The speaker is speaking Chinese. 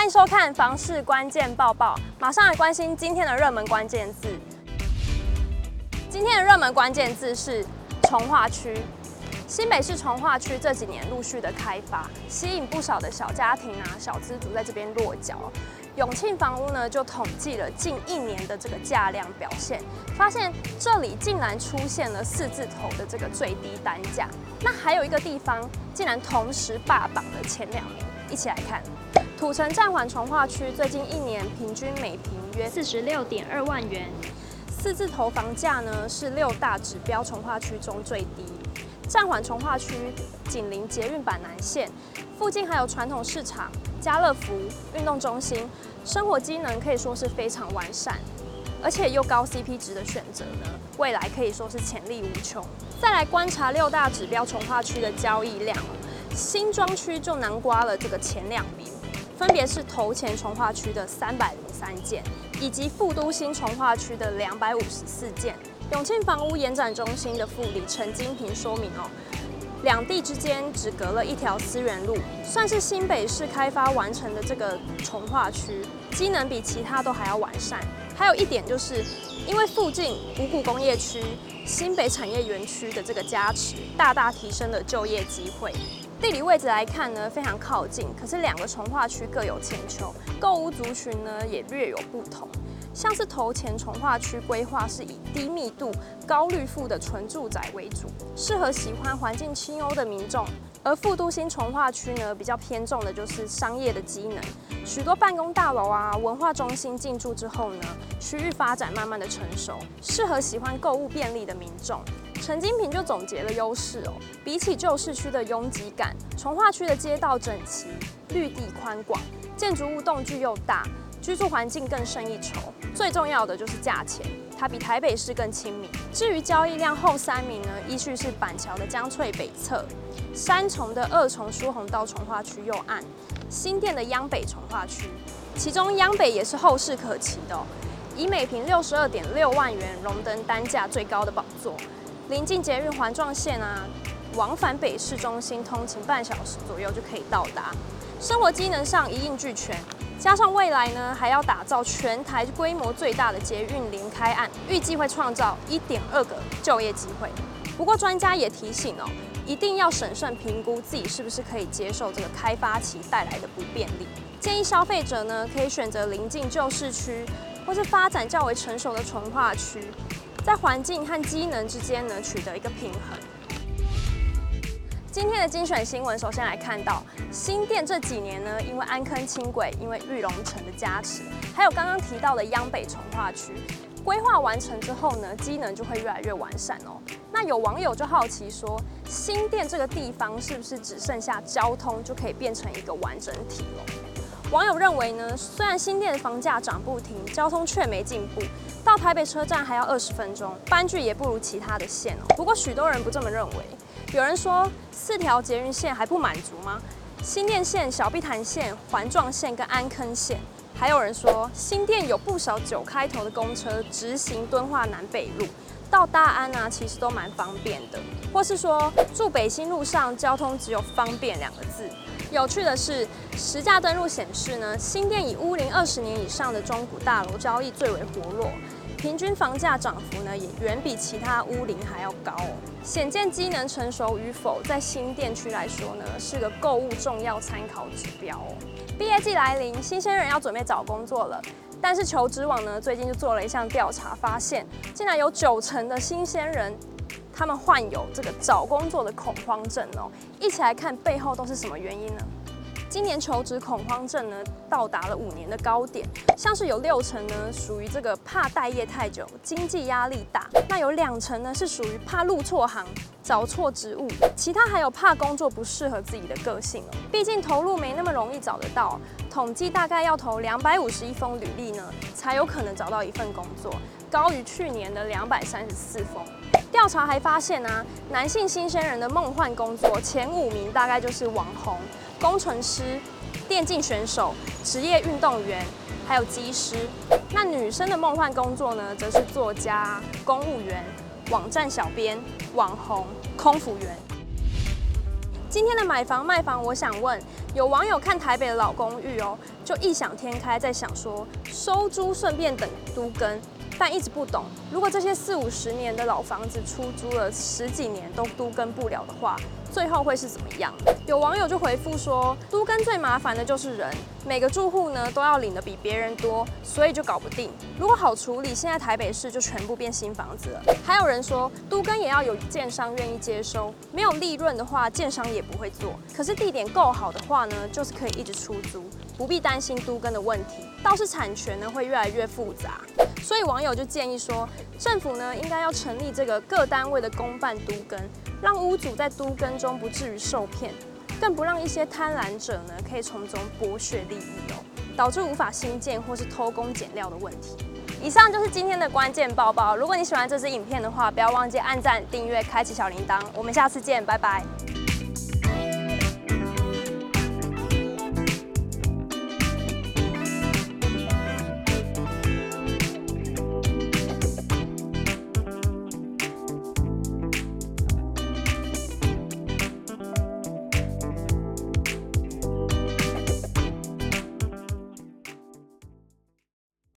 欢迎收看房市关键报报，马上来关心今天的热门关键字。今天的热门关键字是从化区。新北市从化区这几年陆续的开发，吸引不少的小家庭啊、小资族在这边落脚。永庆房屋呢就统计了近一年的这个价量表现，发现这里竟然出现了四字头的这个最低单价。那还有一个地方竟然同时霸榜了前两名，一起来看。土城暂缓重化区最近一年平均每平约四十六点二万元，四字头房价呢是六大指标重化区中最低。暂缓重化区紧邻捷运板南线，附近还有传统市场、家乐福、运动中心，生活机能可以说是非常完善，而且又高 CP 值的选择呢，未来可以说是潜力无穷。再来观察六大指标重化区的交易量，新庄区就囊括了这个前两名，分别是头前重化区的三百零三件，以及副都新重化区的两百五十四件。永庆房屋延展中心的副理陈金平说明哦，两地之间只隔了一条思源路，算是新北市开发完成的这个重化区，机能比其他都还要完善。还有一点就是，因为附近五股工业区、新北产业园区的这个加持，大大提升了就业机会。地理位置来看呢，非常靠近，可是两个从化区各有千秋，购物族群呢也略有不同。像是头前从化区规划是以低密度、高绿覆的纯住宅为主，适合喜欢环境清幽的民众；而副都心从化区呢，比较偏重的就是商业的机能，许多办公大楼啊、文化中心进驻之后呢，区域发展慢慢的成熟，适合喜欢购物便利的民众。陈金平就总结了优势哦，比起旧市区的拥挤感，重化区的街道整齐、绿地宽广、建筑物栋距又大。居住环境更胜一筹，最重要的就是价钱，它比台北市更亲民。至于交易量后三名呢，依序是板桥的江翠北侧、三重的二重疏洪道重化区右岸、新店的央北重化区。其中央北也是后市可期的哦，以每坪六十二点六万元荣登单价最高的宝座，临近捷运环状线啊，往返北市中心通勤半小时左右就可以到达，生活机能上一应俱全。加上未来呢，还要打造全台规模最大的捷运临开案，预计会创造一点二个就业机会。不过专家也提醒哦，一定要审慎评估自己是不是可以接受这个开发期带来的不便利。建议消费者呢，可以选择临近旧市区或是发展较为成熟的纯化区，在环境和机能之间呢，取得一个平衡。今天的精选新闻，首先来看到新店这几年呢，因为安坑轻轨、因为玉龙城的加持，还有刚刚提到的央北重划区规划完成之后呢，机能就会越来越完善哦。那有网友就好奇说，新店这个地方是不是只剩下交通就可以变成一个完整体了？网友认为呢，虽然新店的房价涨不停，交通却没进步，到台北车站还要二十分钟，班距也不如其他的线哦。不过许多人不这么认为。有人说四条捷运线还不满足吗？新店线、小碧潭线、环状线跟安坑线，还有人说新店有不少九开头的公车直行敦化南北路到大安啊，其实都蛮方便的。或是说住北新路上交通只有方便两个字。有趣的是，实价登录显示呢，新店以屋龄二十年以上的中古大楼交易最为活络。平均房价涨幅呢，也远比其他屋龄还要高。显见机能成熟与否，在新店区来说呢，是个购物重要参考指标。毕业季来临，新鲜人要准备找工作了。但是求职网呢，最近就做了一项调查，发现竟然有九成的新鲜人，他们患有这个找工作的恐慌症哦。一起来看背后都是什么原因呢？今年求职恐慌症呢，到达了五年的高点，像是有六成呢属于这个怕待业太久，经济压力大，那有两成呢是属于怕入错行，找错职务，其他还有怕工作不适合自己的个性哦。毕竟投入没那么容易找得到，统计大概要投两百五十一封履历呢，才有可能找到一份工作，高于去年的两百三十四封。调查还发现呢，男性新鲜人的梦幻工作前五名大概就是网红。工程师、电竞选手、职业运动员，还有机师。那女生的梦幻工作呢，则是作家、公务员、网站小编、网红、空服员。今天的买房卖房，我想问，有网友看台北的老公寓哦，就异想天开，在想说收租顺便等都更。但一直不懂，如果这些四五十年的老房子出租了十几年都都跟不了的话，最后会是怎么样？有网友就回复说，都跟最麻烦的就是人，每个住户呢都要领的比别人多，所以就搞不定。如果好处理，现在台北市就全部变新房子了。还有人说，都跟也要有建商愿意接收，没有利润的话，建商也不会做。可是地点够好的话呢，就是可以一直出租，不必担心都跟的问题。倒是产权呢会越来越复杂。所以网友就建议说，政府呢应该要成立这个各单位的公办都更，让屋主在都更中不至于受骗，更不让一些贪婪者呢可以从中剥削利益哦，导致无法新建或是偷工减料的问题。以上就是今天的关键报报。如果你喜欢这支影片的话，不要忘记按赞、订阅、开启小铃铛。我们下次见，拜拜。